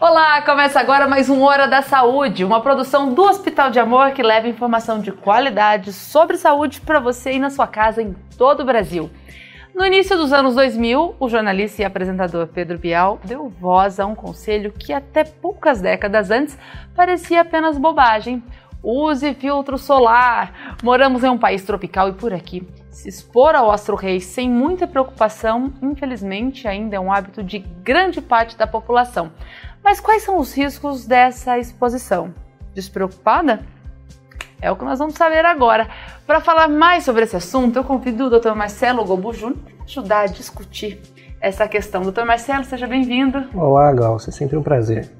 Olá, começa agora mais um Hora da Saúde, uma produção do Hospital de Amor que leva informação de qualidade sobre saúde para você e na sua casa em todo o Brasil. No início dos anos 2000, o jornalista e apresentador Pedro Bial deu voz a um conselho que até poucas décadas antes parecia apenas bobagem. Use filtro solar. Moramos em um país tropical e por aqui se expor ao astro-rei sem muita preocupação, infelizmente, ainda é um hábito de grande parte da população. Mas quais são os riscos dessa exposição? Despreocupada? É o que nós vamos saber agora. Para falar mais sobre esse assunto, eu convido o Dr. Marcelo Gobu Júnior para ajudar a discutir essa questão. Dr. Marcelo, seja bem-vindo. Olá, Glaucia, é sempre um prazer.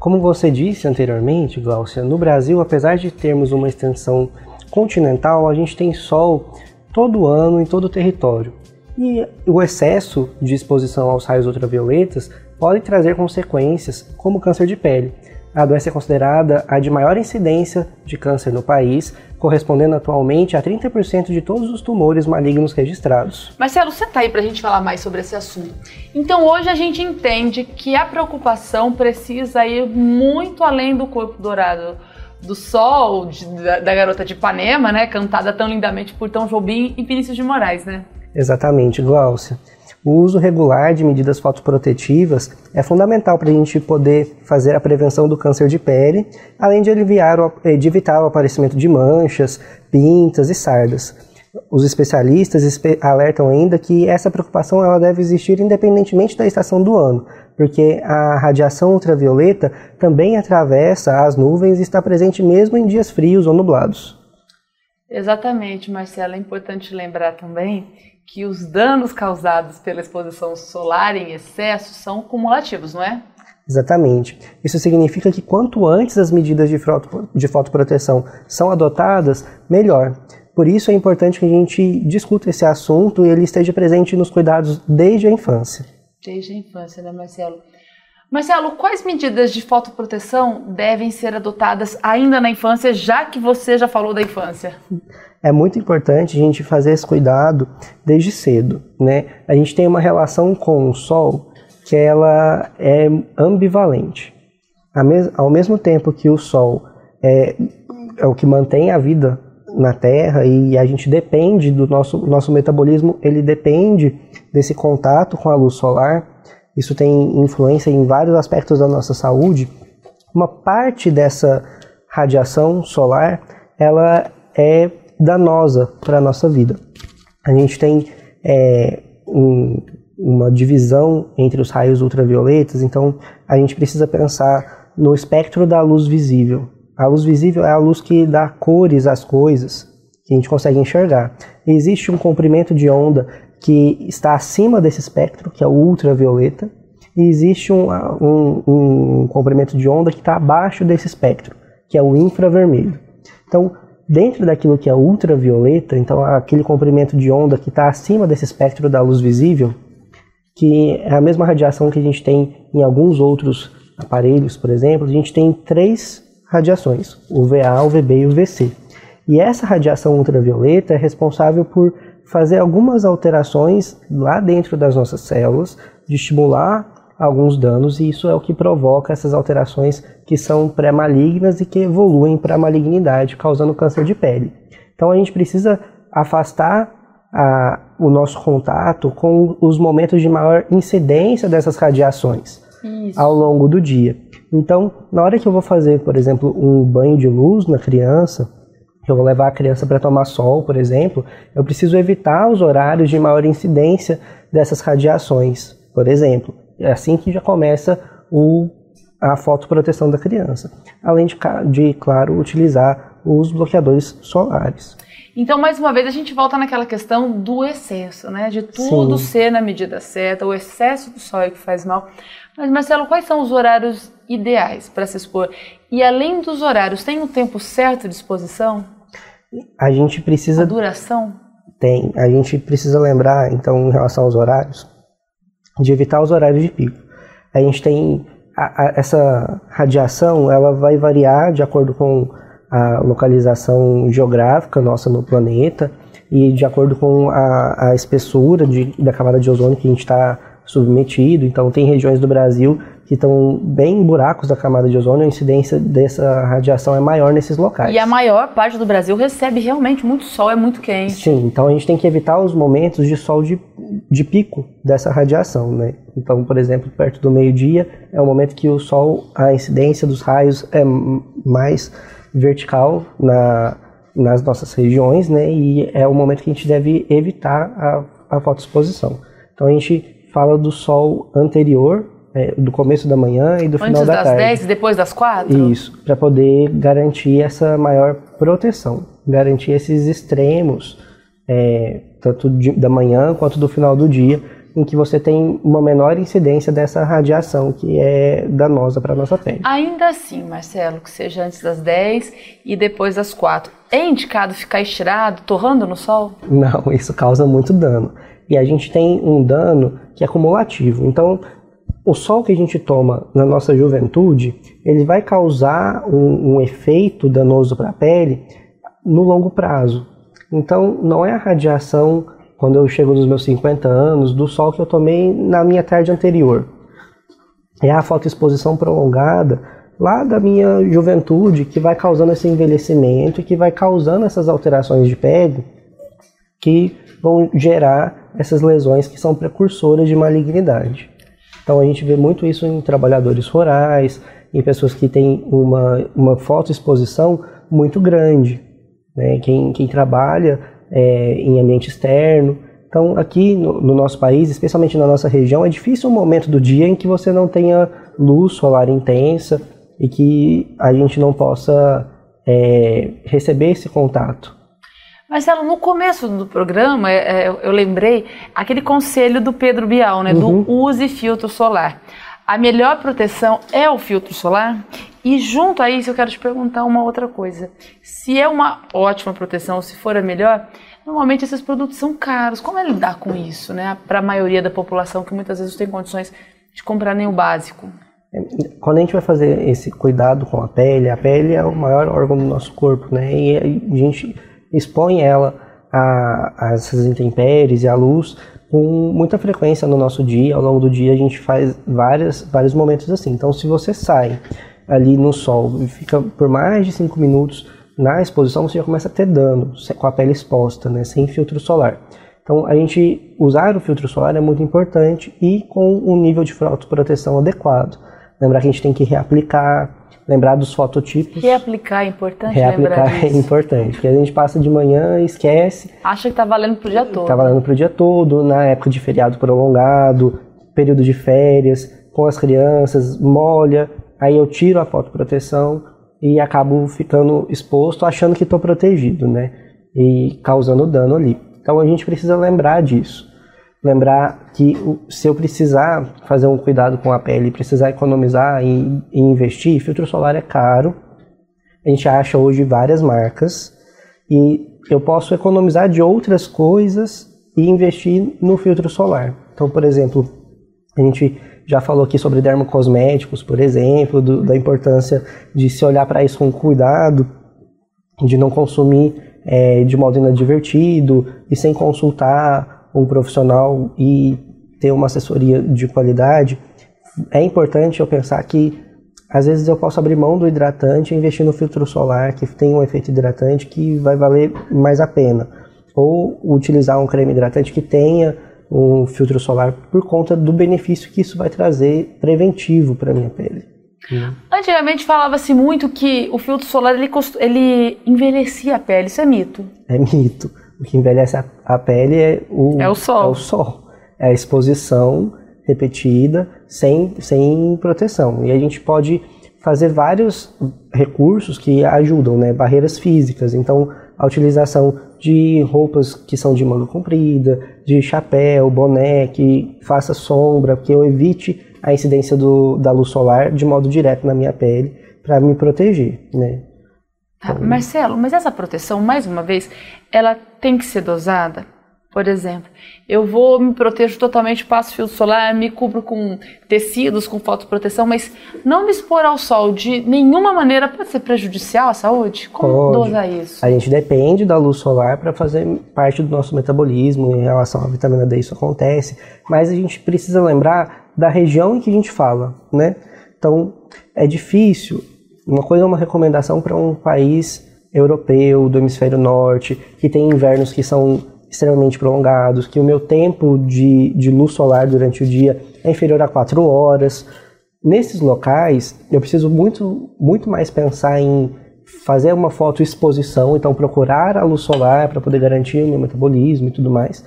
Como você disse anteriormente, Glaucia, no Brasil, apesar de termos uma extensão continental, a gente tem sol todo ano em todo o território. E o excesso de exposição aos raios ultravioletas pode trazer consequências como câncer de pele. A doença é considerada a de maior incidência de câncer no país, correspondendo atualmente a 30% de todos os tumores malignos registrados. Marcelo, você está aí para a gente falar mais sobre esse assunto. Então, hoje a gente entende que a preocupação precisa ir muito além do corpo dourado do Sol, de, da, da, garota de Ipanema, né? Cantada tão lindamente por Tom Jobim e Vinícius de Moraes, né? Exatamente, Glaucia. O uso regular de medidas fotoprotetivas é fundamental para a gente poder fazer a prevenção do câncer de pele, além de, aliviar o, eh, de evitar o aparecimento de manchas, pintas e sardas. Os especialistas alertam ainda que essa preocupação ela deve existir independentemente da estação do ano, porque a radiação ultravioleta também atravessa as nuvens e está presente mesmo em dias frios ou nublados. Exatamente, Marcela. É importante lembrar também que os danos causados pela exposição solar em excesso são cumulativos, não é? Exatamente. Isso significa que quanto antes as medidas de, foto, de fotoproteção são adotadas, melhor. Por isso é importante que a gente discuta esse assunto e ele esteja presente nos cuidados desde a infância. Desde a infância, né, Marcelo? Marcelo, quais medidas de fotoproteção devem ser adotadas ainda na infância, já que você já falou da infância? É muito importante a gente fazer esse cuidado desde cedo, né? A gente tem uma relação com o sol que ela é ambivalente. Ao mesmo tempo que o sol é, é o que mantém a vida na Terra e a gente depende do nosso, nosso metabolismo, ele depende desse contato com a luz solar. Isso tem influência em vários aspectos da nossa saúde. Uma parte dessa radiação solar, ela é danosa para a nossa vida. A gente tem é, um, uma divisão entre os raios ultravioletas, então a gente precisa pensar no espectro da luz visível. A luz visível é a luz que dá cores às coisas, que a gente consegue enxergar. Existe um comprimento de onda que está acima desse espectro, que é o ultravioleta, e existe um, um, um comprimento de onda que está abaixo desse espectro, que é o infravermelho. Então, dentro daquilo que é ultravioleta, então aquele comprimento de onda que está acima desse espectro da luz visível, que é a mesma radiação que a gente tem em alguns outros aparelhos, por exemplo, a gente tem três radiações, o VA, o VB e o VC. E essa radiação ultravioleta é responsável por fazer algumas alterações lá dentro das nossas células, de estimular alguns danos, e isso é o que provoca essas alterações que são pré-malignas e que evoluem para a malignidade, causando câncer de pele. Então a gente precisa afastar a, o nosso contato com os momentos de maior incidência dessas radiações isso. ao longo do dia. Então, na hora que eu vou fazer, por exemplo, um banho de luz na criança, eu vou levar a criança para tomar sol, por exemplo, eu preciso evitar os horários de maior incidência dessas radiações, por exemplo. É assim que já começa o, a fotoproteção da criança. Além de, de, claro, utilizar os bloqueadores solares. Então, mais uma vez, a gente volta naquela questão do excesso, né? De tudo Sim. ser na medida certa, o excesso do sol é que faz mal. Mas, Marcelo, quais são os horários ideais para se expor? E além dos horários, tem um tempo certo de exposição? A gente precisa. A duração? Tem. A gente precisa lembrar, então, em relação aos horários, de evitar os horários de pico. A gente tem. A, a, essa radiação ela vai variar de acordo com a localização geográfica nossa no planeta e de acordo com a, a espessura de, da camada de ozônio que a gente está submetido. Então, tem regiões do Brasil que estão bem em buracos da camada de ozônio, a incidência dessa radiação é maior nesses locais. E a maior parte do Brasil recebe realmente muito sol, é muito quente. Sim, então a gente tem que evitar os momentos de sol de, de pico dessa radiação, né? Então, por exemplo, perto do meio-dia é o momento que o sol, a incidência dos raios é mais vertical na, nas nossas regiões, né? E é o momento que a gente deve evitar a, a fotoexposição. Então a gente fala do sol anterior é, do começo da manhã e do Antes final da tarde. Antes das 10 e depois das 4? Isso, para poder garantir essa maior proteção, garantir esses extremos, é, tanto de, da manhã quanto do final do dia, em que você tem uma menor incidência dessa radiação que é danosa para a nossa pele. Ainda assim, Marcelo, que seja antes das 10 e depois das 4, é indicado ficar estirado, torrando no sol? Não, isso causa muito dano. E a gente tem um dano que é acumulativo. Então, o sol que a gente toma na nossa juventude, ele vai causar um, um efeito danoso para a pele no longo prazo. Então, não é a radiação, quando eu chego nos meus 50 anos, do sol que eu tomei na minha tarde anterior. É a fotoexposição prolongada lá da minha juventude que vai causando esse envelhecimento e que vai causando essas alterações de pele que vão gerar essas lesões que são precursoras de malignidade. Então a gente vê muito isso em trabalhadores rurais, em pessoas que têm uma, uma fotoexposição muito grande, né? quem, quem trabalha é, em ambiente externo. Então aqui no, no, nosso país, especialmente na nossa região, é difícil um momento do dia em que você não tenha luz solar intensa e que a gente não possa é, receber esse contato. Marcelo, no começo do programa, é, é, eu lembrei aquele conselho do Pedro Bial, né? Uhum. Do use filtro solar. A melhor proteção é o filtro solar? E junto a isso, eu quero te perguntar uma outra coisa. Se é uma ótima proteção, se for a melhor, normalmente esses produtos são caros. Como é lidar com isso, né? Para a maioria da população que muitas vezes não tem condições de comprar nem o básico. É, quando a gente vai fazer esse cuidado com a pele, a pele é o maior órgão do nosso corpo, né? E a gente expõe ela a, a essas intempéries e à luz com muita frequência no nosso dia. Ao longo do dia a gente faz várias, vários momentos assim. Então, se você sai ali no sol e fica por mais de 5 minutos na exposição, você já começa a ter dano com a pele exposta, né, sem filtro solar. Então, a gente usar o filtro solar é muito importante e com um nível de fotoproteção adequado. Lembrar que a gente tem que reaplicar, lembrar dos fototipos. Reaplicar é importante Reaplicar é importante, porque a gente passa de manhã e esquece. Acha que tá valendo pro dia todo. Tá valendo pro dia todo, na época de feriado prolongado, período de férias, com as crianças, molha, aí eu tiro a fotoproteção e acabo ficando exposto achando que estou protegido, né? E causando dano ali. Então a gente precisa lembrar disso lembrar que se eu precisar fazer um cuidado com a pele, precisar economizar e, e, investir, filtro solar é caro. A gente acha hoje várias marcas e eu posso economizar de outras coisas e investir no filtro solar. Então, por exemplo, a gente já falou aqui sobre dermocosméticos, por exemplo, do, da importância de se olhar para isso com cuidado, de não consumir é, de modo inadvertido e sem consultar um profissional e ter uma assessoria de qualidade, é importante eu pensar que às vezes eu posso abrir mão do hidratante e investir no filtro solar que tem um efeito hidratante que vai valer mais a pena. Ou utilizar um creme hidratante que tenha um filtro solar por conta do benefício que isso vai trazer preventivo para minha pele. Antigamente falava-se muito que o filtro solar ele, ele envelhecia a pele, isso é mito. É mito. O que envelhece a, a pele é o, é o sol. É o sol. É a exposição repetida sem, sem proteção. E a gente pode fazer vários recursos que ajudam, né? Barreiras físicas. Então, a utilização de roupas que são de manga comprida, de chapéu, boné, que faça sombra, que eu evite a incidência do, da luz solar de modo direto na minha pele para me proteger, né? Tá, Marcelo, mas essa proteção, mais uma vez, ela tem que ser dosada? por exemplo. Eu vou, me protejo totalmente, passo filtro solar, me cubro com tecidos, com fotoproteção, mas não me expor ao sol de nenhuma maneira pode ser prejudicial à saúde? Como pode. dosar isso? A gente depende da luz solar para fazer parte do nosso metabolismo em relação à vitamina D, isso acontece, mas a gente precisa lembrar da região em que a gente fala, né? Então, é difícil. Uma coisa é uma recomendação para um país europeu, do hemisfério norte, que tem invernos que são extremamente prolongados, que o meu tempo de, de luz solar durante o dia é inferior a 4 horas. Nesses locais, eu preciso muito, muito mais pensar em fazer uma fotoexposição, então procurar a luz solar para poder garantir o meu metabolismo e tudo mais,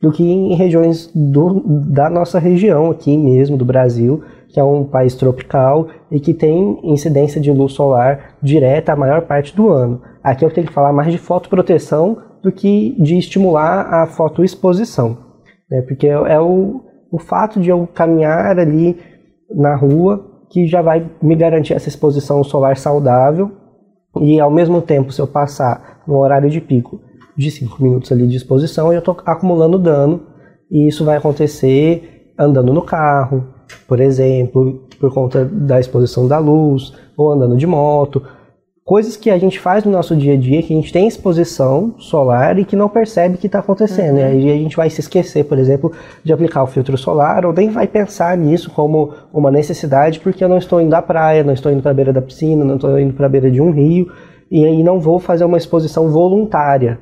do que em regiões do, da nossa região aqui mesmo, do Brasil, que é um país tropical e que tem incidência de luz solar direta a maior parte do ano. Aqui eu tenho que falar mais de fotoproteção do que de estimular a fotoexposição, né? porque é, é o, o fato de eu caminhar ali na rua que já vai me garantir essa exposição solar saudável e ao mesmo tempo se eu passar no horário de pico de 5 minutos ali de exposição eu estou acumulando dano e isso vai acontecer andando no carro, por exemplo, por conta da exposição da luz, ou andando de moto, coisas que a gente faz no nosso dia a dia, que a gente tem exposição solar e que não percebe que está acontecendo. Uhum. E aí a gente vai se esquecer, por exemplo, de aplicar o filtro solar, ou nem vai pensar nisso como uma necessidade, porque eu não estou indo à praia, não estou indo para a beira da piscina, não estou indo para a beira de um rio, e aí não vou fazer uma exposição voluntária.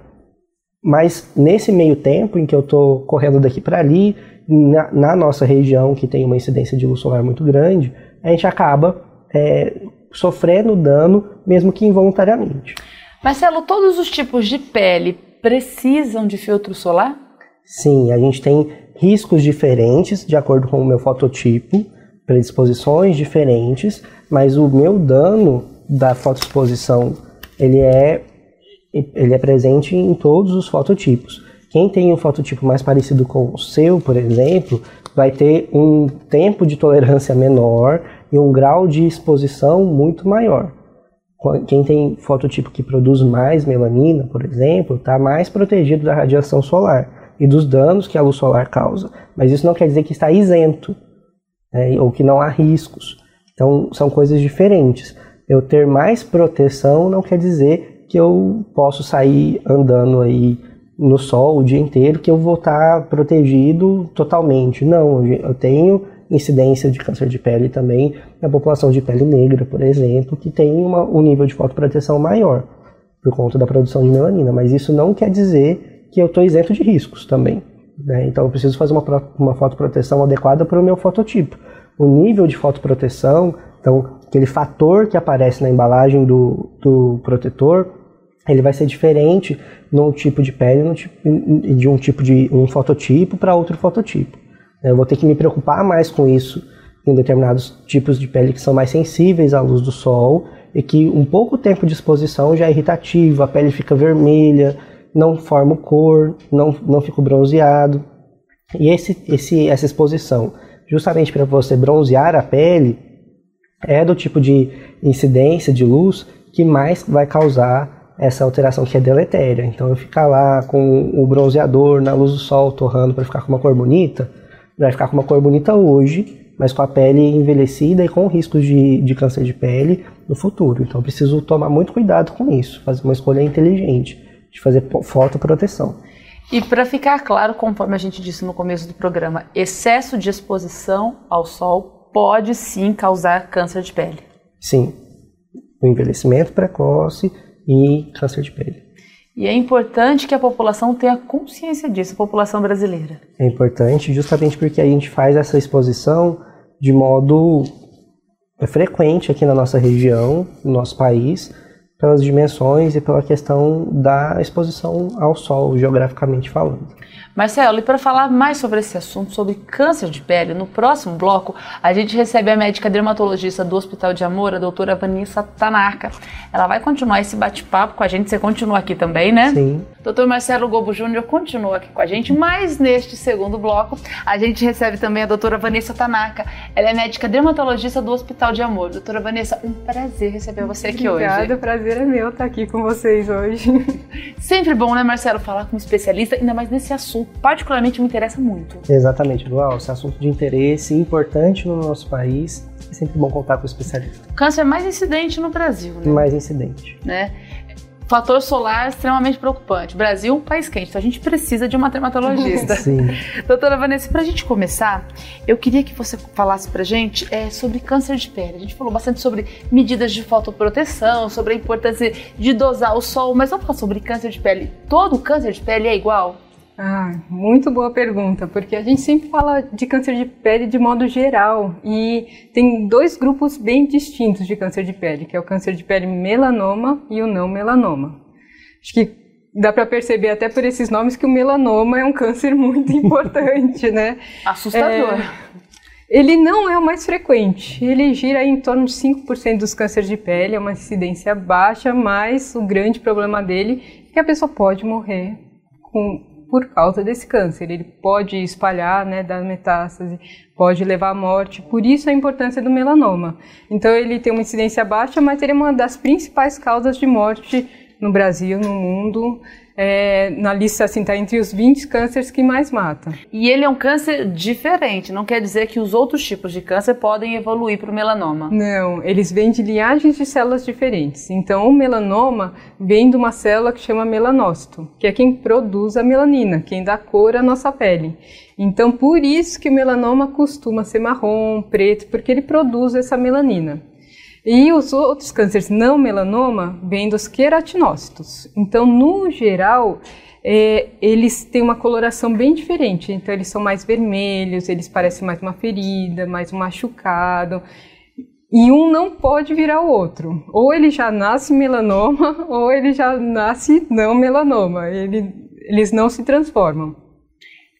Mas nesse meio tempo em que eu estou correndo daqui para ali, na, na, nossa região, que tem uma incidência de luz solar muito grande, a gente acaba é, sofrendo dano, mesmo que involuntariamente. Marcelo, todos os tipos de pele precisam de filtro solar? Sim, a gente tem riscos diferentes de acordo com o meu fototipo, predisposições diferentes, mas o meu dano da fotoexposição ele é ele é presente em todos os fototipos. Quem tem um fototipo mais parecido com o seu, por exemplo, vai ter um tempo de tolerância menor e um grau de exposição muito maior. Quem tem fototipo que produz mais melanina, por exemplo, está mais protegido da radiação solar e dos danos que a luz solar causa. Mas isso não quer dizer que está isento né, ou que não há riscos. Então, são coisas diferentes. Eu ter mais proteção não quer dizer que eu posso sair andando aí no sol o dia inteiro, que eu vou estar protegido totalmente. Não, eu tenho incidência de câncer de pele também na população de pele negra, por exemplo, que tem uma, um nível de fotoproteção maior por conta da produção de melanina. Mas isso não quer dizer que eu estou isento de riscos também. Né? Então eu preciso fazer uma, uma fotoproteção adequada para o meu fototipo. O nível de fotoproteção, então aquele fator que aparece na embalagem do, do protetor, ele vai ser diferente num tipo de pele de um tipo de um fototipo para outro fototipo. Eu vou ter que me preocupar mais com isso em determinados tipos de pele que são mais sensíveis à luz do sol e que um pouco tempo de exposição já é irritativo, a pele fica vermelha, não forma cor, não, não fica bronzeado. E esse, esse, essa exposição, justamente para você bronzear a pele, é do tipo de incidência de luz que mais vai causar essa alteração que é deletéria. Então eu ficar lá com o bronzeador na luz do sol torrando para ficar com uma cor bonita, vai ficar com uma cor bonita hoje, mas com a pele envelhecida e com riscos de, de câncer de pele no futuro. Então preciso tomar muito cuidado com isso, fazer uma escolha inteligente de fazer fotoproteção. E para ficar claro, conforme a gente disse no começo do programa, excesso de exposição ao sol pode sim causar câncer de pele. Sim, o envelhecimento precoce e câncer de pele. E é importante que a população tenha consciência disso, a população brasileira. É importante justamente porque a gente faz essa exposição de modo frequente aqui na nossa região, no nosso país, pelas dimensões e pela questão da exposição ao sol, geograficamente falando. Marcelo, e para falar mais sobre esse assunto, sobre câncer de pele, no próximo bloco, a gente recebe a médica dermatologista do Hospital de Amor, a doutora Vanessa Tanaka. Ela vai continuar esse bate-papo com a gente, você continua aqui também, né? Sim. Doutor Marcelo Gobo Júnior continua aqui com a gente, mas neste segundo bloco, a gente recebe também a doutora Vanessa Tanaka. Ela é médica dermatologista do Hospital de Amor. Doutora Vanessa, um prazer receber você aqui Obrigada, hoje. Obrigada, prazer prazer é meu estar aqui com vocês hoje. Sempre bom, né, Marcelo, falar com um especialista, ainda mais nesse assunto. Particularmente me interessa muito. Exatamente, Dual. Esse assunto de interesse importante no nosso país. É sempre bom contar com o especialista. O câncer é mais incidente no Brasil, né? Mais incidente. Né? Fator solar extremamente preocupante. Brasil é um país quente, então a gente precisa de uma dermatologista. Sim. Doutora Vanessa, para a gente começar, eu queria que você falasse para gente é, sobre câncer de pele. A gente falou bastante sobre medidas de fotoproteção, sobre a importância de dosar o sol, mas vamos falar sobre câncer de pele. Todo câncer de pele é igual? Ah, muito boa pergunta, porque a gente sempre fala de câncer de pele de modo geral e tem dois grupos bem distintos de câncer de pele, que é o câncer de pele melanoma e o não melanoma. Acho que dá para perceber até por esses nomes que o melanoma é um câncer muito importante, né? Assustador. É, ele não é o mais frequente, ele gira em torno de 5% dos cânceres de pele, é uma incidência baixa, mas o grande problema dele é que a pessoa pode morrer com por causa desse câncer. Ele pode espalhar, né, dar metástase, pode levar à morte. Por isso a importância do melanoma. Então ele tem uma incidência baixa, mas ele é uma das principais causas de morte no Brasil, no mundo é, na lista assim está entre os 20 cânceres que mais matam. E ele é um câncer diferente, não quer dizer que os outros tipos de câncer podem evoluir para o melanoma. Não, eles vêm de linhagens de células diferentes. Então o melanoma vem de uma célula que chama melanócito, que é quem produz a melanina, quem dá cor à nossa pele. Então por isso que o melanoma costuma ser marrom, preto, porque ele produz essa melanina. E os outros cânceres não melanoma vêm dos queratinócitos. Então, no geral, é, eles têm uma coloração bem diferente. Então, eles são mais vermelhos, eles parecem mais uma ferida, mais um machucado. E um não pode virar o outro. Ou ele já nasce melanoma, ou ele já nasce não melanoma. Ele, eles não se transformam.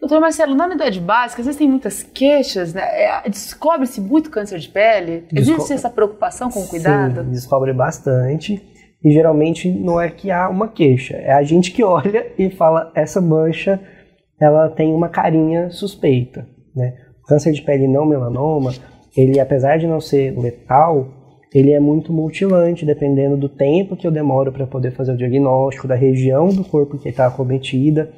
Doutor Marcelo, na unidade básica, às vezes tem muitas queixas, né? É, descobre-se muito câncer de pele? Existe essa preocupação com o cuidado? Sim, descobre bastante. E geralmente não é que há uma queixa, é a gente que olha e fala, essa mancha, ela tem uma carinha suspeita, né? O câncer de pele não melanoma, ele apesar de não ser letal, ele é muito mutilante, dependendo do tempo que eu demoro para poder fazer o diagnóstico, da região do corpo que está acometida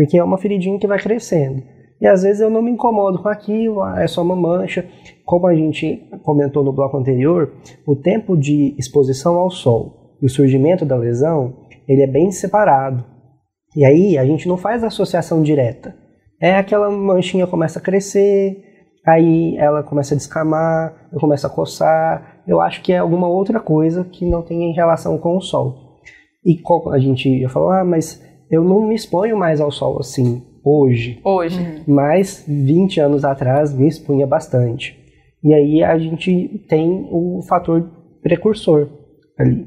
porque é uma feridinha que vai crescendo. E às vezes eu não me incomodo com aquilo, ah, é só uma mancha. Como a gente comentou no bloco anterior, o tempo de exposição ao sol e o surgimento da lesão, ele é bem separado. E aí a gente não faz associação direta. É aquela manchinha começa a crescer, aí ela começa a descamar, eu começo a coçar. Eu acho que é alguma outra coisa que não tem em relação com o sol. E a gente já falou, ah, mas eu não me exponho mais ao sol assim hoje. Hoje. Uhum. Mas 20 anos atrás me expunha bastante. E aí a gente tem o fator precursor ali.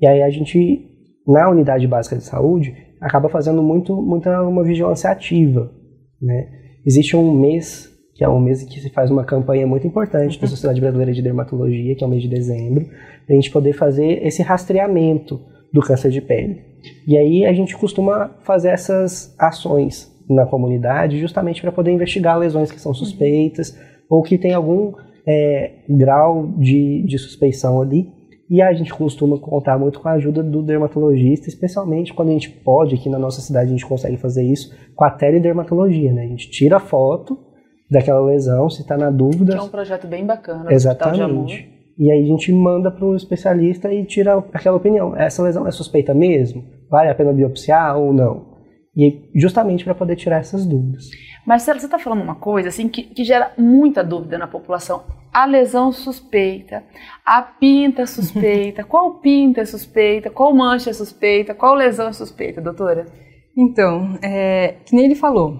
E aí a gente, na unidade básica de saúde, acaba fazendo muito, muita uma vigilância ativa. Né? Existe um mês, que é um mês que se faz uma campanha muito importante da Sociedade Brasileira de Dermatologia, que é o mês de dezembro, para a gente poder fazer esse rastreamento do câncer de pele. E aí a gente costuma fazer essas ações na comunidade justamente para poder investigar lesões que são suspeitas ou que tem algum é, grau de, de suspeição ali. E a gente costuma contar muito com a ajuda do dermatologista, especialmente quando a gente pode, aqui na nossa cidade a gente consegue fazer isso com a teledermatologia, né? A gente tira a foto daquela lesão, se está na dúvida. Que é um projeto bem bacana. Exatamente. E aí a gente manda para o especialista e tira aquela opinião. Essa lesão é suspeita mesmo? Vale a pena biopsiar ou não? E justamente para poder tirar essas dúvidas. Marcelo, você está falando uma coisa assim que, que, gera muita dúvida na população. A lesão suspeita, a pinta suspeita, qual pinta é suspeita, qual mancha é suspeita, qual lesão é suspeita, doutora? Então, é, que nem ele falou,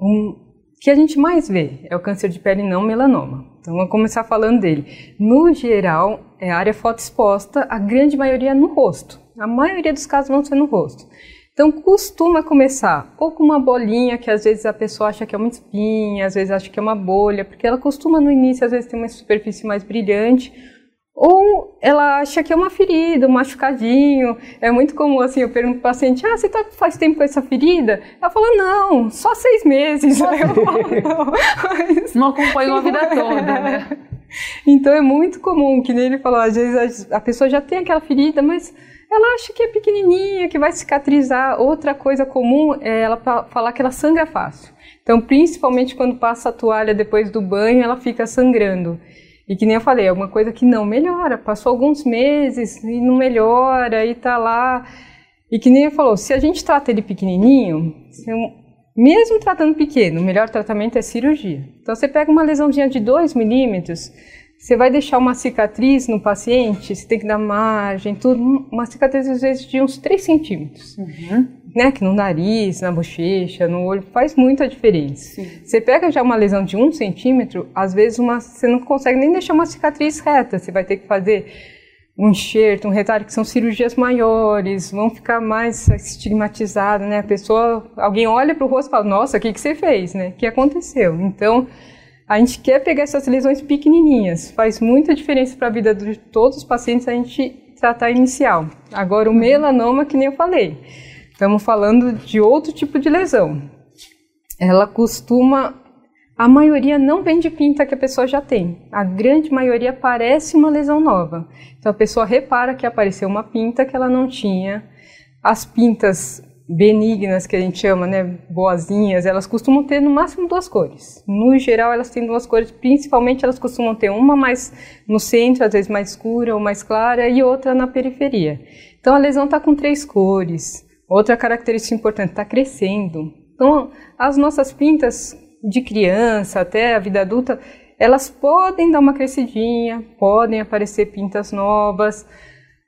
um, que a gente mais vê é o câncer de pele não melanoma. Então vamos começar falando dele. No geral, é área fotoexposta, a grande maioria é no rosto. A maioria dos casos vão ser no rosto. Então costuma começar ou com uma bolinha que às vezes a pessoa acha que é uma espinha, às vezes acha que é uma bolha, porque ela costuma no início às vezes ter uma superfície mais brilhante, ou ela acha que é uma ferida, um machucadinho. É muito comum, assim, eu pergunto para o paciente, ah, você tá faz tempo com essa ferida? Ela fala, não, só seis meses. Aí eu falo, não. Mas... não acompanhou a vida toda, né? Então é muito comum, que nem ele falou, às vezes a pessoa já tem aquela ferida, mas ela acha que é pequenininha, que vai cicatrizar. Outra coisa comum é ela falar que ela sangra fácil. Então, principalmente quando passa a toalha depois do banho, ela fica sangrando. E que nem eu falei, é uma coisa que não melhora. Passou alguns meses e não melhora e tá lá. E que nem eu falou, se a gente trata ele pequenininho, mesmo tratando pequeno, o melhor tratamento é cirurgia. Então você pega uma lesãozinha de 2 milímetros, você vai deixar uma cicatriz no paciente, você tem que dar margem, tudo. Uma cicatriz às vezes de uns 3 centímetros. Uhum. Né, que no nariz, na bochecha, no olho, faz muita diferença. Sim. Você pega já uma lesão de um centímetro, às vezes uma, você não consegue nem deixar uma cicatriz reta, você vai ter que fazer um enxerto, um retalho, que são cirurgias maiores, vão ficar mais estigmatizadas, né? A pessoa, alguém olha para o rosto e fala, nossa, o que, que você fez, né? O que aconteceu? Então, a gente quer pegar essas lesões pequenininhas. Faz muita diferença para a vida de todos os pacientes a gente tratar inicial. Agora, o melanoma, que nem eu falei, estamos falando de outro tipo de lesão. Ela costuma. A maioria não vem de pinta que a pessoa já tem. A grande maioria parece uma lesão nova. Então a pessoa repara que apareceu uma pinta que ela não tinha. As pintas benignas que a gente chama, né, boazinhas, elas costumam ter no máximo duas cores. No geral, elas têm duas cores, principalmente elas costumam ter uma mais no centro, às vezes mais escura ou mais clara, e outra na periferia. Então a lesão está com três cores. Outra característica importante, está crescendo. Então as nossas pintas de criança até a vida adulta, elas podem dar uma crescidinha, podem aparecer pintas novas,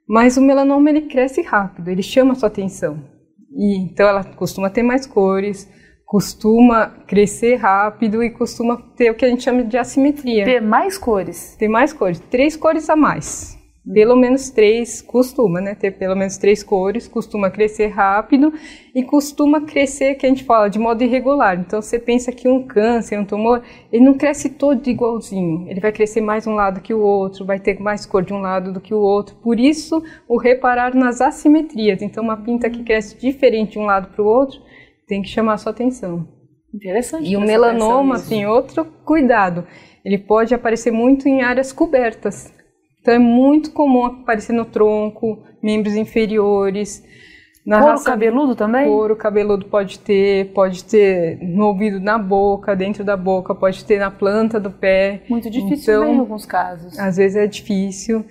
mas o melanoma ele cresce rápido, ele chama a sua atenção. E, então ela costuma ter mais cores, costuma crescer rápido e costuma ter o que a gente chama de assimetria. Ter mais cores? Ter mais cores, três cores a mais. Pelo menos três costuma, né? Ter pelo menos três cores, costuma crescer rápido e costuma crescer, que a gente fala, de modo irregular. Então você pensa que um câncer, um tumor, ele não cresce todo igualzinho. Ele vai crescer mais um lado que o outro, vai ter mais cor de um lado do que o outro. Por isso, o reparar nas assimetrias. Então, uma pinta que cresce diferente de um lado para o outro tem que chamar a sua atenção. Interessante. E o melanoma tem outro cuidado. Ele pode aparecer muito em áreas cobertas. Então é muito comum aparecer no tronco, membros inferiores. Na couro raça, cabeludo também? Couro cabeludo pode ter, pode ter no ouvido, na boca, dentro da boca, pode ter na planta do pé. Muito difícil então, em alguns casos. Às vezes é difícil.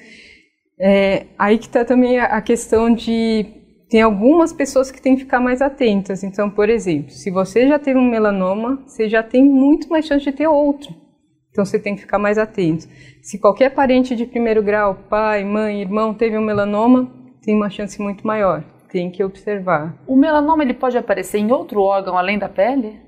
É, aí que está também a questão de tem algumas pessoas que têm que ficar mais atentas. Então, por exemplo, se você já teve um melanoma, você já tem muito mais chance de ter outro. Então você tem que ficar mais atento. Se qualquer parente de primeiro grau, pai, mãe, irmão, teve um melanoma, tem uma chance muito maior. Tem que observar. O melanoma ele pode aparecer em outro órgão além da pele?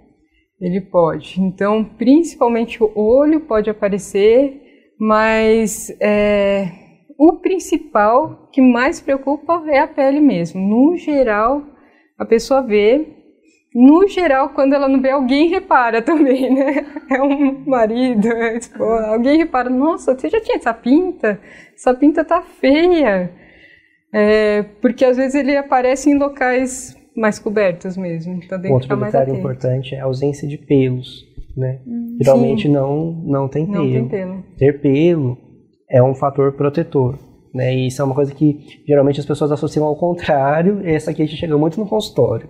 Ele pode. Então, principalmente o olho pode aparecer, mas é, o principal que mais preocupa é a pele mesmo. No geral, a pessoa vê no geral, quando ela não vê, alguém repara também, né? É um marido, é esposa, alguém repara, nossa, você já tinha essa pinta? Essa pinta tá feia. É, porque às vezes ele aparece em locais mais cobertos mesmo. Então tem Outro detalhe importante é a ausência de pelos. Né? Hum, Geralmente não, não tem pelo. Não tem pelo. Ter pelo é um fator protetor. Né? E isso é uma coisa que geralmente as pessoas associam ao contrário. Essa aqui a gente chega muito no consultório.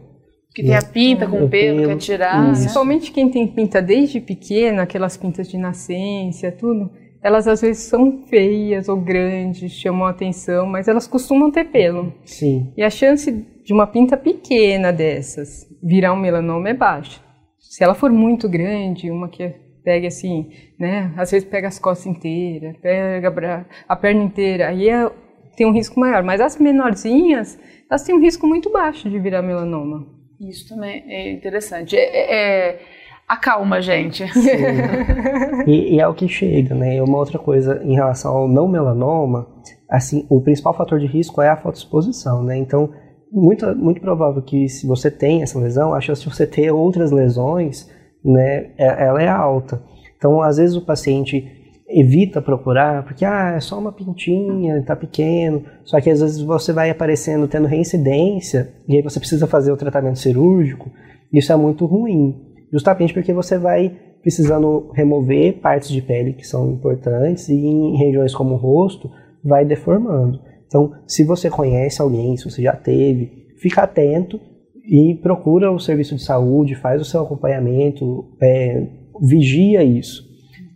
Que tem a pinta com o pelo, quer tirar. Né? Principalmente quem tem pinta desde pequena, aquelas pintas de nascença, tudo, elas às vezes são feias ou grandes, chamam a atenção, mas elas costumam ter pelo. Sim. E a chance de uma pinta pequena dessas virar um melanoma é baixa. Se ela for muito grande, uma que pega assim, né, às vezes pega as costas inteiras, pega a perna inteira, aí é, tem um risco maior. Mas as menorzinhas, elas têm um risco muito baixo de virar melanoma. Isso também é interessante. É, é, é acalma, gente. e, e, é o que chega, né? Uma outra coisa em relação ao não melanoma, assim, o principal fator de risco é a fotoexposição, né? Então, muito, muito provável que se você tem essa lesão, a chance de você ter outras lesões, né, é, ela é alta. Então, às vezes o paciente evita procurar, porque ah, é só uma pintinha, tá pequeno. Só que às vezes você vai aparecendo tendo reincidência e aí você precisa fazer o tratamento cirúrgico. Isso é muito ruim, justamente porque você vai precisando remover partes de pele que são importantes e em regiões como o rosto vai deformando. Então, se você conhece alguém, se você já teve, fica atento e procura o serviço de saúde, faz o seu acompanhamento, é, vigia isso.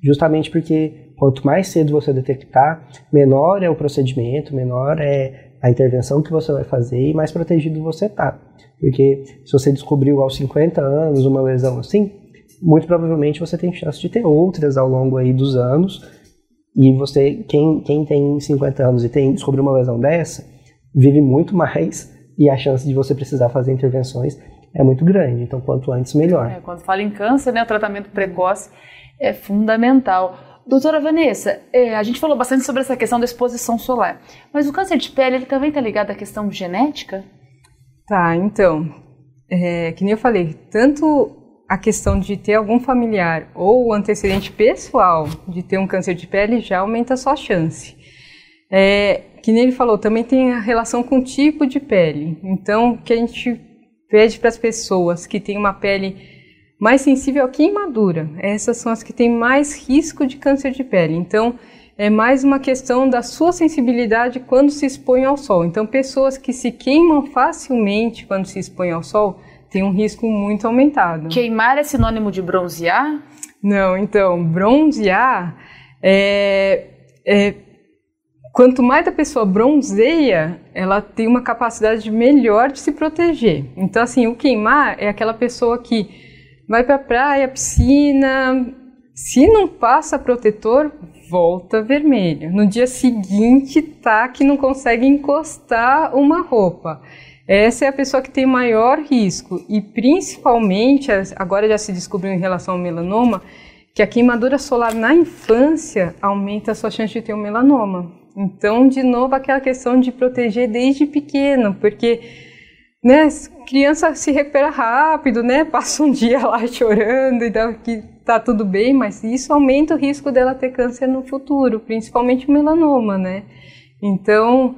Justamente porque quanto mais cedo você detectar, menor é o procedimento, menor é a intervenção que você vai fazer e mais protegido você está. Porque se você descobriu aos 50 anos uma lesão assim, muito provavelmente você tem chance de ter outras ao longo aí dos anos. E você, quem, quem tem 50 anos e tem descobriu uma lesão dessa, vive muito mais e a chance de você precisar fazer intervenções é muito grande. Então, quanto antes, melhor. É, quando fala em câncer, né, o tratamento precoce é fundamental. Doutora Vanessa, é, a gente falou bastante sobre essa questão da exposição solar, mas o câncer de pele ele também está ligado à questão genética? Tá, então, é, que nem eu falei, tanto a questão de ter algum familiar ou o antecedente pessoal de ter um câncer de pele já aumenta a sua chance. É, que nem ele falou, também tem a relação com o tipo de pele. Então, o que a gente pede para as pessoas que têm uma pele mais sensível à queimadura, essas são as que têm mais risco de câncer de pele. Então, é mais uma questão da sua sensibilidade quando se expõe ao sol. Então, pessoas que se queimam facilmente quando se expõem ao sol, tem um risco muito aumentado. Queimar é sinônimo de bronzear? Não, então, bronzear é, é quanto mais a pessoa bronzeia, ela tem uma capacidade melhor de se proteger. Então, assim, o queimar é aquela pessoa que vai para praia, piscina, se não passa protetor, volta vermelho. No dia seguinte, tá que não consegue encostar uma roupa. Essa é a pessoa que tem maior risco e principalmente, agora já se descobriu em relação ao melanoma, que a queimadura solar na infância aumenta a sua chance de ter um melanoma. Então, de novo, aquela questão de proteger desde pequeno, porque né, criança se recupera rápido, né, passa um dia lá chorando e dá que tá tudo bem, mas isso aumenta o risco dela ter câncer no futuro, principalmente melanoma, né? Então,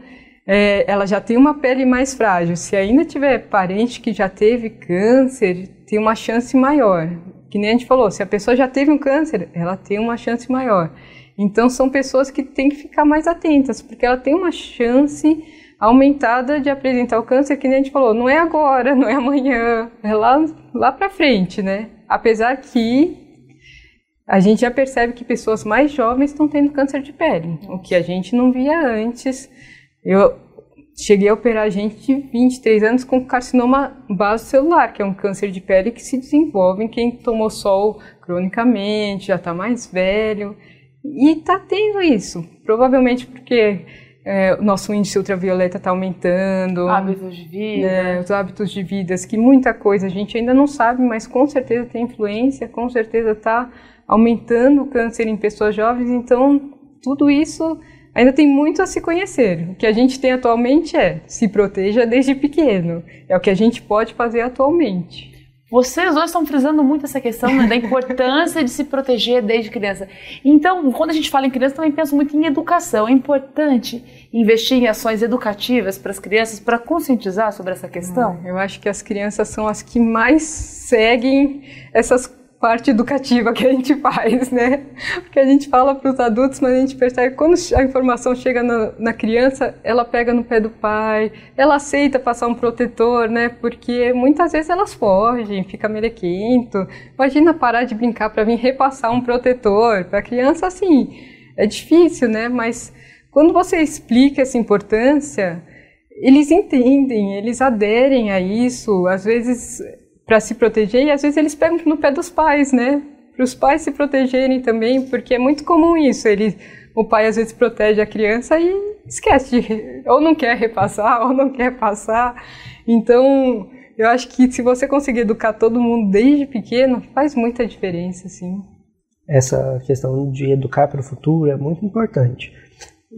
é, ela já tem uma pele mais frágil. Se ainda tiver parente que já teve câncer, tem uma chance maior. Que nem a gente falou, se a pessoa já teve um câncer, ela tem uma chance maior. Então são pessoas que têm que ficar mais atentas, porque ela tem uma chance aumentada de apresentar o câncer, que nem a gente falou, não é agora, não é amanhã, é lá, lá para frente, né? Apesar que a gente já percebe que pessoas mais jovens estão tendo câncer de pele, o que a gente não via antes. Eu cheguei a operar gente de 23 anos com carcinoma base celular, que é um câncer de pele que se desenvolve em quem tomou sol cronicamente, já está mais velho. E está tendo isso, provavelmente porque é, o nosso índice ultravioleta está aumentando. Hábitos de vida. Né, os hábitos de vida, que muita coisa a gente ainda não sabe, mas com certeza tem influência, com certeza está aumentando o câncer em pessoas jovens. Então, tudo isso ainda tem muito a se conhecer. O que a gente tem atualmente é se proteja desde pequeno. É o que a gente pode fazer atualmente. Vocês dois estão frisando muito essa questão né, da importância de se proteger desde criança. Então, quando a gente fala em criança, também penso muito em educação. É importante investir em ações educativas para as crianças, para conscientizar sobre essa questão? Eu acho que as crianças são as que mais seguem essas parte educativa que a gente faz, né? Porque a gente fala para os adultos, mas a gente percebe que quando a informação chega na, na, criança, ela pega no pé do pai, ela aceita passar um protetor, né? Porque muitas vezes elas fogem, fica melequento. Imagina parar de brincar para vir repassar um protetor. Para a criança, assim, é difícil, né? Mas quando você explica essa importância, eles entendem, eles aderem a isso. Às vezes para se proteger e às vezes eles pegam no pé dos pais, né? Para os pais se protegerem também, porque é muito comum isso. Ele, o pai às vezes protege a criança e esquece de, ou não quer repassar ou não quer passar. Então, eu acho que se você conseguir educar todo mundo desde pequeno, faz muita diferença, sim. Essa questão de educar para o futuro é muito importante.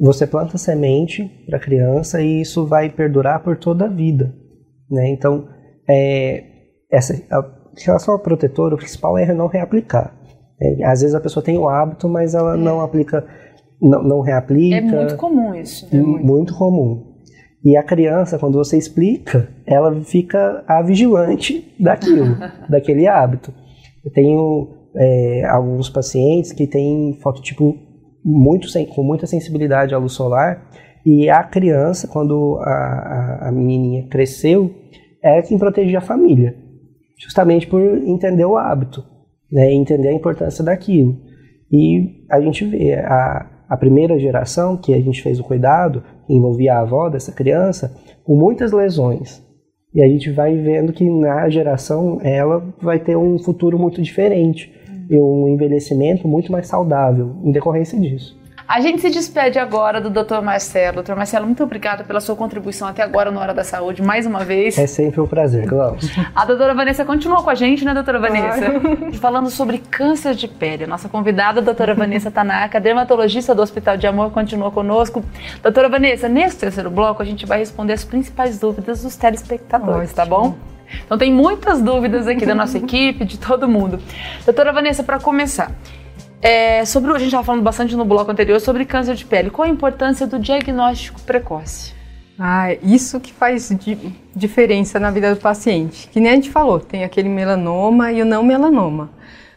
Você planta semente para a criança e isso vai perdurar por toda a vida, né? Então, é, essa, a, em relação ao protetor, o principal é não reaplicar. É, às vezes a pessoa tem o hábito, mas ela é. não aplica, não, não, reaplica. É muito comum isso. É muito. muito comum. E a criança, quando você explica, ela fica a vigilante daquilo, daquele hábito. Eu tenho é, alguns pacientes que têm fototipo muito com muita sensibilidade à luz solar E a criança, quando a, a, a menininha cresceu, é quem protegia a família, justamente por entender o hábito, né, entender a importância daquilo. E a gente vê a, a primeira geração que a gente fez o cuidado, que envolvia a avó dessa criança, com muitas lesões. E a gente vai vendo que na geração ela vai ter um futuro muito diferente e um envelhecimento muito mais saudável em decorrência disso. A gente se despede agora do Dr. Marcelo. Dr. Marcelo, muito obrigada pela sua contribuição até agora no Hora da Saúde, mais uma vez. É sempre um prazer, Glaucio. A doutora Vanessa continua com a gente, né, doutora Vanessa? Falando sobre câncer de pele. Nossa convidada, a doutora Vanessa Tanaka, dermatologista do Hospital de Amor, continua conosco. Doutora Vanessa, nesse terceiro bloco a gente vai responder as principais dúvidas dos telespectadores, Ótimo. tá bom? Então tem muitas dúvidas aqui da nossa equipe, de todo mundo. Doutora Vanessa, para começar, é, sobre a gente estava falando bastante no bloco anterior sobre câncer de pele. Qual a importância do diagnóstico precoce? Ah, isso que faz di diferença na vida do paciente. Que nem a gente falou, tem aquele melanoma e o não melanoma.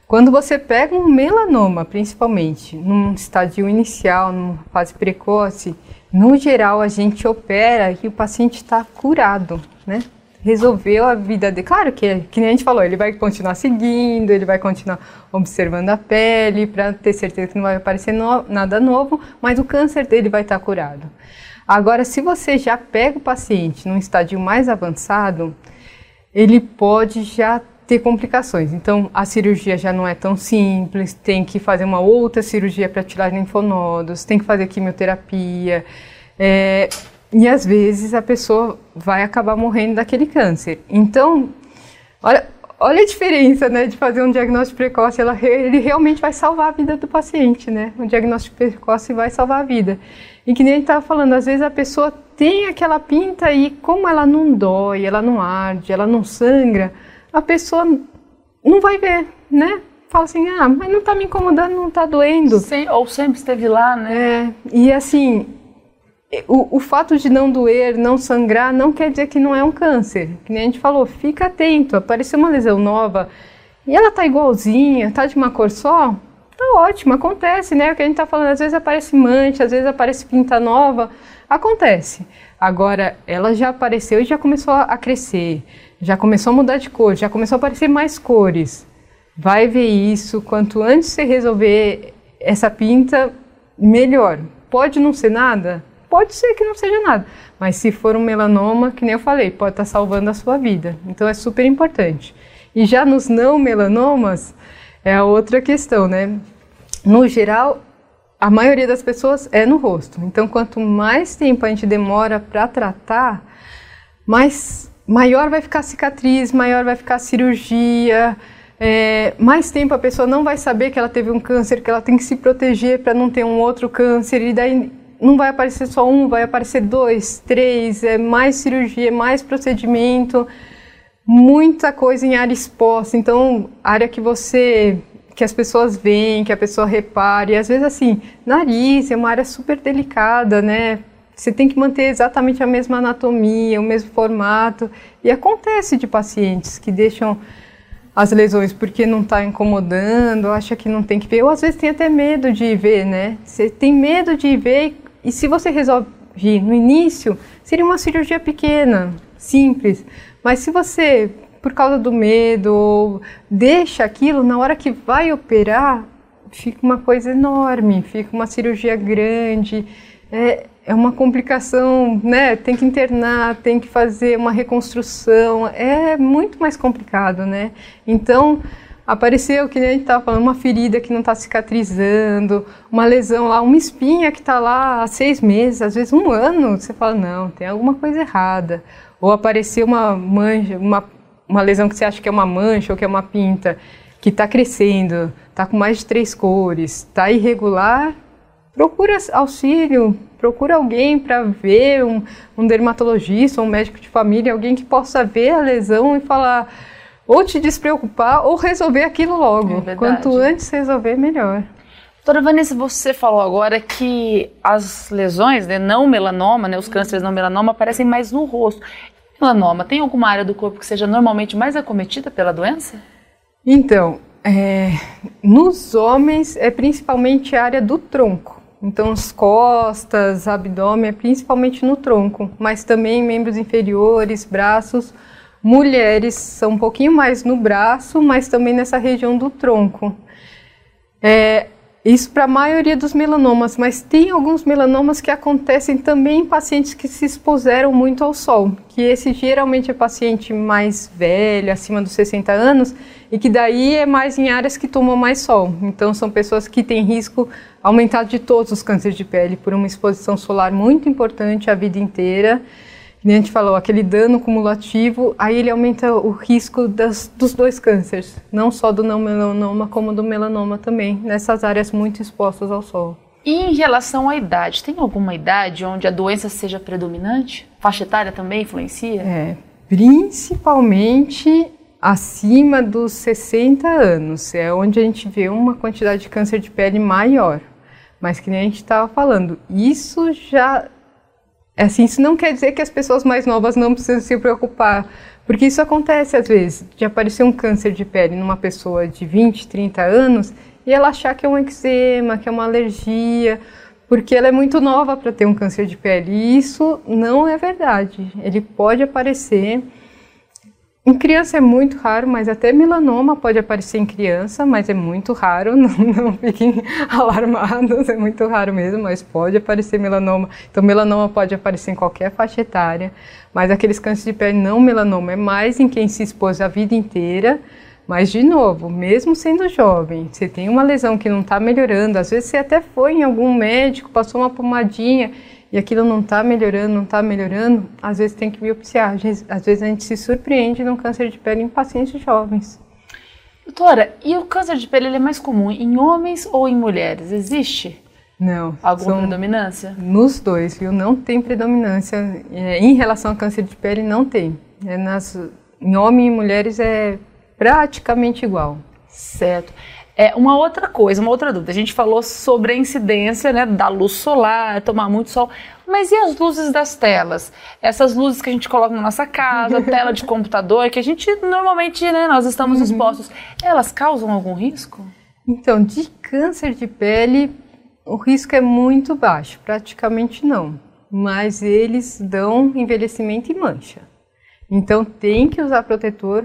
Quando você pega um melanoma, principalmente, num estádio inicial, numa fase precoce, no geral a gente opera e o paciente está curado, né? Resolveu a vida dele. Claro que, que nem a gente falou, ele vai continuar seguindo, ele vai continuar observando a pele para ter certeza que não vai aparecer no, nada novo, mas o câncer dele vai estar tá curado. Agora, se você já pega o paciente num estádio mais avançado, ele pode já ter complicações. Então, a cirurgia já não é tão simples, tem que fazer uma outra cirurgia para tirar linfonodos, tem que fazer quimioterapia. É, e às vezes a pessoa vai acabar morrendo daquele câncer. Então, olha, olha a diferença, né, de fazer um diagnóstico precoce. Ela, ele realmente vai salvar a vida do paciente, né? O diagnóstico precoce vai salvar a vida. E que nem a gente estava falando, às vezes a pessoa tem aquela pinta e como ela não dói, ela não arde, ela não sangra, a pessoa não vai ver, né? Fala assim, ah, mas não está me incomodando, não está doendo. Sim, ou sempre esteve lá, né? É, e assim, o, o, fato de não doer, não sangrar, não quer dizer que não é um câncer. Que nem a gente falou, fica atento. Apareceu uma lesão nova e ela tá igualzinha, tá de uma cor só, tá ótimo, acontece, né? O que a gente tá falando, às vezes aparece mancha, às vezes aparece pinta nova, acontece. Agora, ela já apareceu e já começou a crescer, já começou a mudar de cor, já começou a aparecer mais cores. Vai ver isso, quanto antes você resolver essa pinta, melhor. Pode não ser nada? Pode ser que não seja nada, mas se for um melanoma, que nem eu falei, pode estar salvando a sua vida. Então é super importante. E já nos não melanomas, é a outra questão, né? No geral, a maioria das pessoas é no rosto. Então, quanto mais tempo a gente demora para tratar, mais maior vai ficar a cicatriz, maior vai ficar a cirurgia. É, mais tempo a pessoa não vai saber que ela teve um câncer, que ela tem que se proteger para não ter um outro câncer, e daí não vai aparecer só um, vai aparecer dois, três, é mais cirurgia, mais procedimento, muita coisa em área exposta. Então, área que você que as pessoas veem, que a pessoa repare, e às vezes assim, nariz é uma área super delicada, né? Você tem que manter exatamente a mesma anatomia, o mesmo formato. E acontece de pacientes que deixam as lesões porque não está incomodando, acha que não tem que ver, ou às vezes tem até medo de ver, né? Você tem medo de ver e se você resolve no início, seria uma cirurgia pequena, simples. Mas se você, por causa do medo, deixa aquilo, na hora que vai operar, fica uma coisa enorme, fica uma cirurgia grande. É, é uma complicação, né? Tem que internar, tem que fazer uma reconstrução, é muito mais complicado, né? Então, apareceu, que nem a gente estava falando, uma ferida que não está cicatrizando, uma lesão lá, uma espinha que está lá há seis meses, às vezes um ano, você fala, não, tem alguma coisa errada. Ou apareceu uma mancha, uma, uma lesão que você acha que é uma mancha ou que é uma pinta, que está crescendo, está com mais de três cores, está irregular, procura auxílio, procura alguém para ver, um, um dermatologista, um médico de família, alguém que possa ver a lesão e falar ou te despreocupar ou resolver aquilo logo. É Quanto antes resolver, melhor. Doutora Vanessa, você falou agora que as lesões, né, não melanoma, né, os cânceres não melanoma, aparecem mais no rosto. Melanoma, tem alguma área do corpo que seja normalmente mais acometida pela doença? Então, é, nos homens é principalmente a área do tronco. Então, as costas, abdômen, principalmente no tronco, mas também membros inferiores, braços. Mulheres são um pouquinho mais no braço, mas também nessa região do tronco. É, isso para a maioria dos melanomas, mas tem alguns melanomas que acontecem também em pacientes que se expuseram muito ao sol, que esse geralmente é paciente mais velho, acima dos 60 anos, e que daí é mais em áreas que tomam mais sol. Então são pessoas que têm risco aumentado de todos os cânceres de pele por uma exposição solar muito importante a vida inteira a gente falou, aquele dano cumulativo, aí ele aumenta o risco das, dos dois cânceres, não só do não melanoma, como do melanoma também, nessas áreas muito expostas ao sol. E em relação à idade, tem alguma idade onde a doença seja predominante? Faixa etária também influencia? É, principalmente acima dos 60 anos, é onde a gente vê uma quantidade de câncer de pele maior. Mas que nem a gente estava falando, isso já assim, isso não quer dizer que as pessoas mais novas não precisam se preocupar, porque isso acontece às vezes, de aparecer um câncer de pele numa pessoa de 20, 30 anos e ela achar que é um eczema, que é uma alergia, porque ela é muito nova para ter um câncer de pele. E isso não é verdade. Ele pode aparecer em criança é muito raro, mas até melanoma pode aparecer em criança, mas é muito raro, não, não fiquem alarmados, é muito raro mesmo, mas pode aparecer melanoma. Então, melanoma pode aparecer em qualquer faixa etária, mas aqueles cânceres de pele não melanoma é mais em quem se expôs a vida inteira. Mas, de novo, mesmo sendo jovem, você tem uma lesão que não está melhorando, às vezes você até foi em algum médico, passou uma pomadinha e aquilo não está melhorando, não está melhorando, às vezes tem que biopsiar. Às vezes a gente se surpreende num câncer de pele em pacientes jovens. Doutora, e o câncer de pele é mais comum em homens ou em mulheres? Existe? Não. Alguma predominância? Nos dois, viu? Não tem predominância. É, em relação ao câncer de pele, não tem. É nas, em homens e mulheres é praticamente igual. Certo. É, uma outra coisa, uma outra dúvida. A gente falou sobre a incidência né, da luz solar, tomar muito sol. Mas e as luzes das telas? Essas luzes que a gente coloca na nossa casa, tela de computador, que a gente normalmente, né, nós estamos uhum. expostos, elas causam algum risco? Então, de câncer de pele, o risco é muito baixo, praticamente não. Mas eles dão envelhecimento e mancha. Então, tem que usar protetor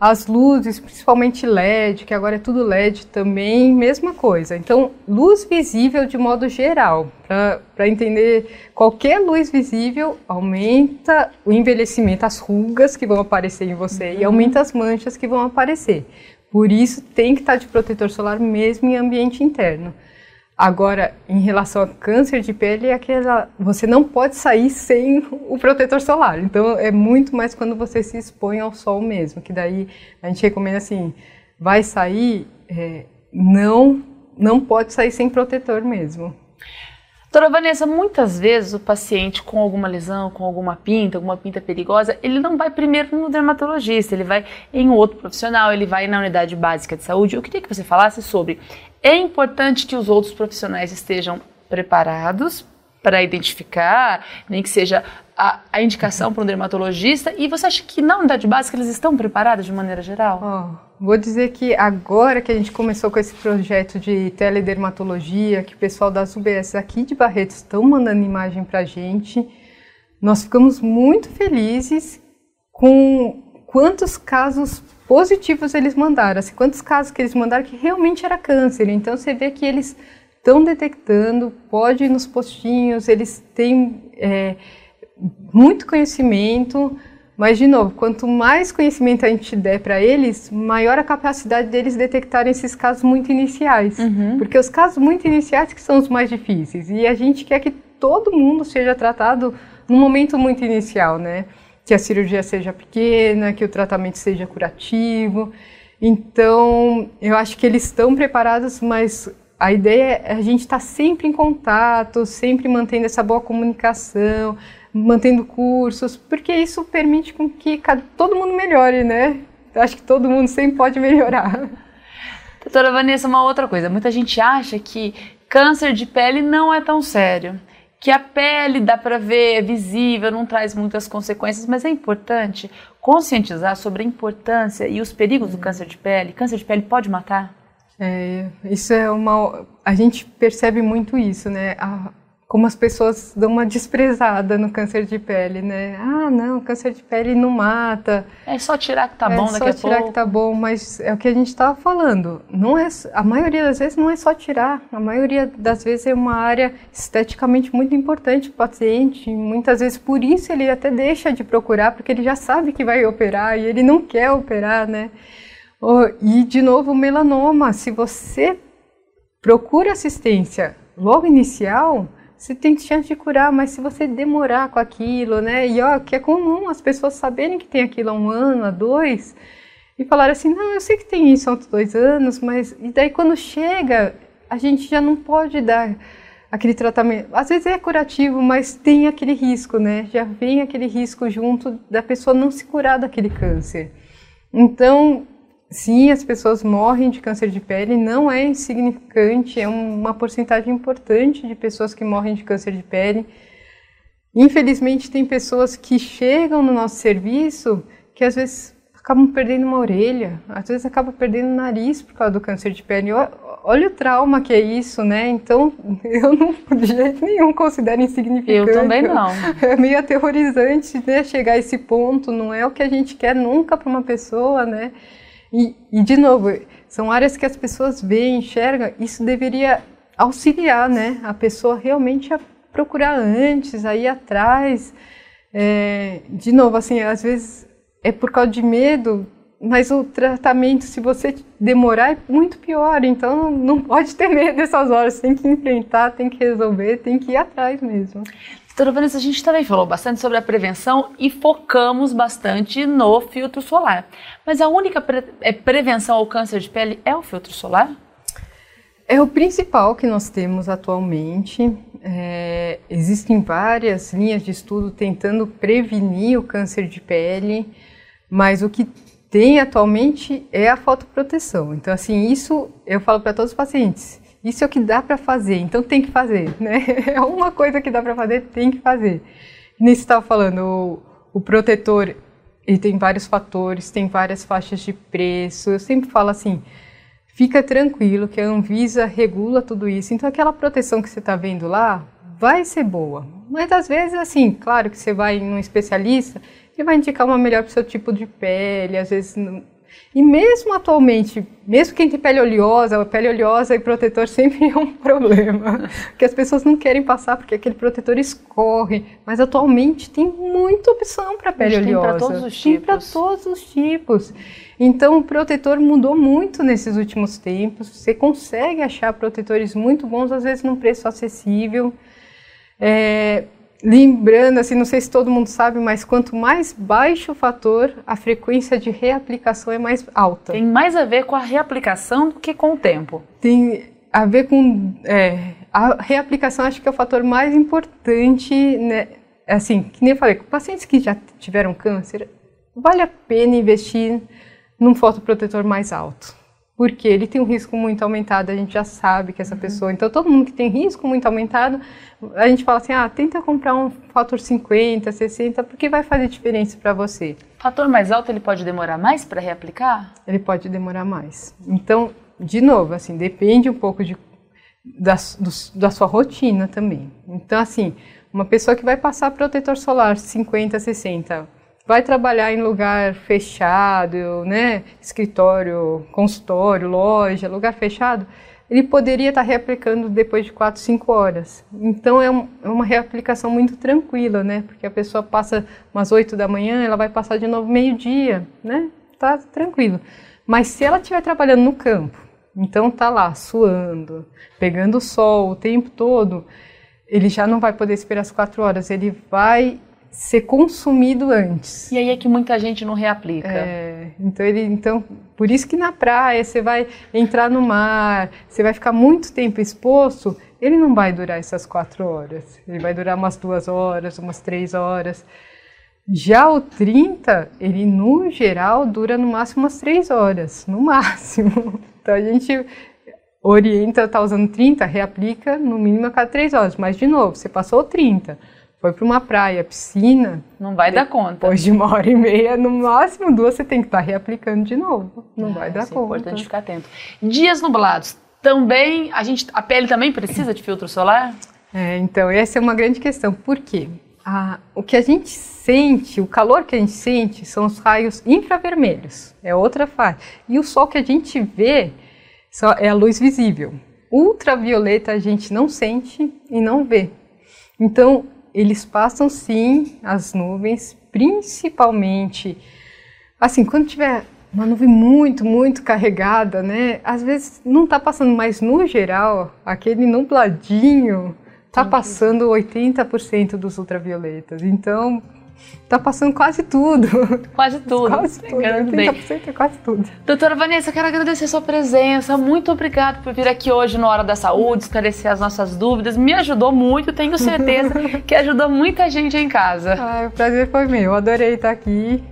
as luzes, principalmente LED, que agora é tudo LED também, mesma coisa. Então, luz visível de modo geral, para entender qualquer luz visível aumenta o envelhecimento, as rugas que vão aparecer em você uhum. e aumenta as manchas que vão aparecer. Por isso, tem que estar de protetor solar mesmo em ambiente interno. Agora, em relação a câncer de pele, é aquela, você não pode sair sem o protetor solar. Então, é muito mais quando você se expõe ao sol mesmo, que daí a gente recomenda assim, vai sair, é, não, não pode sair sem protetor mesmo. Doutora Vanessa, muitas vezes o paciente com alguma lesão, com alguma pinta, alguma pinta perigosa, ele não vai primeiro no dermatologista, ele vai em outro profissional, ele vai na unidade básica de saúde. Eu queria que você falasse sobre. É importante que os outros profissionais estejam preparados para identificar, nem que seja a, a indicação para um dermatologista. E você acha que na unidade básica eles estão preparados de maneira geral? Oh, vou dizer que agora que a gente começou com esse projeto de teledermatologia, que o pessoal das UBS aqui de Barretos estão mandando imagem para a gente, nós ficamos muito felizes com quantos casos positivos eles mandaram, assim, quantos casos que eles mandaram que realmente era câncer. Então você vê que eles estão detectando, pode ir nos postinhos, eles têm é, muito conhecimento, mas de novo, quanto mais conhecimento a gente der para eles, maior a capacidade deles detectarem esses casos muito iniciais, uhum. porque os casos muito iniciais que são os mais difíceis e a gente quer que todo mundo seja tratado no momento muito inicial, né? Que a cirurgia seja pequena, que o tratamento seja curativo. Então, eu acho que eles estão preparados, mas a ideia é a gente estar tá sempre em contato, sempre mantendo essa boa comunicação, mantendo cursos, porque isso permite com que todo mundo melhore, né? Eu acho que todo mundo sempre pode melhorar. Doutora Vanessa, uma outra coisa. Muita gente acha que câncer de pele não é tão sério. Que a pele dá para ver, é visível, não traz muitas consequências, mas é importante conscientizar sobre a importância e os perigos do câncer de pele. Câncer de pele pode matar? É, isso é uma. A gente percebe muito isso, né? A, como as pessoas dão uma desprezada no câncer de pele, né? Ah, não, câncer de pele não mata. É só tirar que tá bom é daqui a pouco. É só tirar que tá bom, mas é o que a gente estava falando. Não é, a maioria das vezes não é só tirar. A maioria das vezes é uma área esteticamente muito importante para o paciente. Muitas vezes por isso ele até deixa de procurar, porque ele já sabe que vai operar e ele não quer operar, né? E de novo, o melanoma. Se você procura assistência logo inicial você tem chance de curar, mas se você demorar com aquilo, né? E ó, que é comum as pessoas saberem que tem aquilo há um ano, há dois, e falar assim, não, eu sei que tem isso há dois anos, mas e daí quando chega, a gente já não pode dar aquele tratamento. Às vezes é curativo, mas tem aquele risco, né? Já vem aquele risco junto da pessoa não se curar daquele câncer. Então, Sim, as pessoas morrem de câncer de pele, não é insignificante, é uma porcentagem importante de pessoas que morrem de câncer de pele. Infelizmente, tem pessoas que chegam no nosso serviço que às vezes acabam perdendo uma orelha, às vezes acabam perdendo o nariz por causa do câncer de pele. Olha o trauma que é isso, né? Então, eu não, de jeito nenhum, considero insignificante. Eu também não. É meio aterrorizante, né? Chegar a esse ponto, não é o que a gente quer nunca para uma pessoa, né? E, e, de novo, são áreas que as pessoas veem, enxergam, isso deveria auxiliar né, a pessoa realmente a procurar antes, a ir atrás. É, de novo, assim, às vezes é por causa de medo, mas o tratamento, se você demorar, é muito pior. Então, não pode ter medo dessas horas. Tem que enfrentar, tem que resolver, tem que ir atrás mesmo. Doutora Vanessa, a gente também falou bastante sobre a prevenção e focamos bastante no filtro solar. Mas a única pre é, prevenção ao câncer de pele é o filtro solar? É o principal que nós temos atualmente. É, existem várias linhas de estudo tentando prevenir o câncer de pele, mas o que tem atualmente é a fotoproteção. Então, assim, isso eu falo para todos os pacientes isso é o que dá para fazer, então tem que fazer, né? É uma coisa que dá para fazer, tem que fazer. Nisso estava falando, o, o protetor, ele tem vários fatores, tem várias faixas de preço. Eu sempre falo assim, fica tranquilo que a Anvisa regula tudo isso. Então aquela proteção que você está vendo lá vai ser boa. Mas às vezes, assim, claro que você vai em um especialista, ele vai indicar uma melhor para o seu tipo de pele, às vezes e mesmo atualmente, mesmo quem tem pele oleosa, pele oleosa e protetor sempre é um problema, que as pessoas não querem passar porque aquele protetor escorre. Mas atualmente tem muita opção para pele Tem oleosa. Tem para todos os tipos. Tem para todos os tipos. Então o protetor mudou muito nesses últimos tempos. Você consegue achar protetores muito bons, às vezes num preço acessível. É, Lembrando, assim, não sei se todo mundo sabe, mas quanto mais baixo o fator, a frequência de reaplicação é mais alta. Tem mais a ver com a reaplicação do que com o tempo. Tem a ver com. É, a reaplicação acho que é o fator mais importante, né? Assim, que nem eu falei, pacientes que já tiveram câncer, vale a pena investir num fotoprotetor mais alto porque ele tem um risco muito aumentado, a gente já sabe que essa uhum. pessoa. Então, todo mundo que tem risco muito aumentado, a gente fala assim: ah, tenta comprar um fator 50, 60, porque vai fazer diferença para você. Fator mais alto, ele pode demorar mais para reaplicar? Ele pode demorar mais. Então, de novo, assim, depende um pouco de, da, do, da sua rotina também. Então, assim, uma pessoa que vai passar protetor solar 50, 60, vai trabalhar em lugar fechado, né, escritório, consultório, loja, lugar fechado, ele poderia estar reaplicando depois de 4, 5 horas. Então é, um, é, uma reaplicação muito tranquila, né? Porque a pessoa passa umas 8 da manhã, ela vai passar de novo meio-dia, né? Tá tranquilo. Mas se ela estiver trabalhando no campo, então tá lá suando, pegando sol o tempo todo, ele já não vai poder esperar as 4 horas, ele vai ser consumido antes. E aí é que muita gente não reaplica. É, então ele, então por isso que na praia você vai entrar no mar, você vai ficar muito tempo exposto, ele não vai durar essas quatro horas. Ele vai durar umas duas horas, umas três horas. Já o 30, ele no geral dura no máximo umas três horas, no máximo. Então a gente orienta, tá usando 30, reaplica no mínimo a cada três horas. Mas de novo, você passou 30 foi para uma praia, piscina. Não vai dar conta. Depois de uma hora e meia, no máximo duas, você tem que estar tá reaplicando de novo. Não ah, vai dar conta. É importante ficar atento. Dias nublados. Também, a, gente, a pele também precisa de filtro solar? É, então, essa é uma grande questão. Por quê? o que a gente sente, o calor que a gente sente, são os raios infravermelhos. É outra fase. E o sol que a gente vê só é a luz visível. Ultravioleta a gente não sente e não vê. Então, eles passam sim as nuvens, principalmente assim, quando tiver uma nuvem muito, muito carregada, né? Às vezes não está passando, mas no geral, aquele nubladinho está passando 80% dos ultravioletas. Então, Tá passando quase tudo. Quase tudo. Quase tudo. 80% é quase tudo. Doutora Vanessa, quero agradecer a sua presença. Muito obrigada por vir aqui hoje no Hora da Saúde, esclarecer as nossas dúvidas. Me ajudou muito, tenho certeza que ajudou muita gente em casa. Ai, o prazer foi meu. Adorei estar aqui.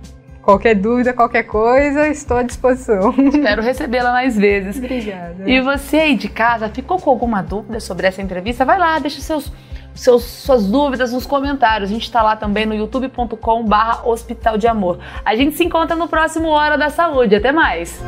Qualquer dúvida, qualquer coisa, estou à disposição. Espero recebê-la mais vezes. Obrigada. E você aí de casa, ficou com alguma dúvida sobre essa entrevista? Vai lá, deixa seus seus, suas dúvidas nos comentários. A gente está lá também no youtube.com barra Hospital de Amor. A gente se encontra no próximo Hora da Saúde. Até mais!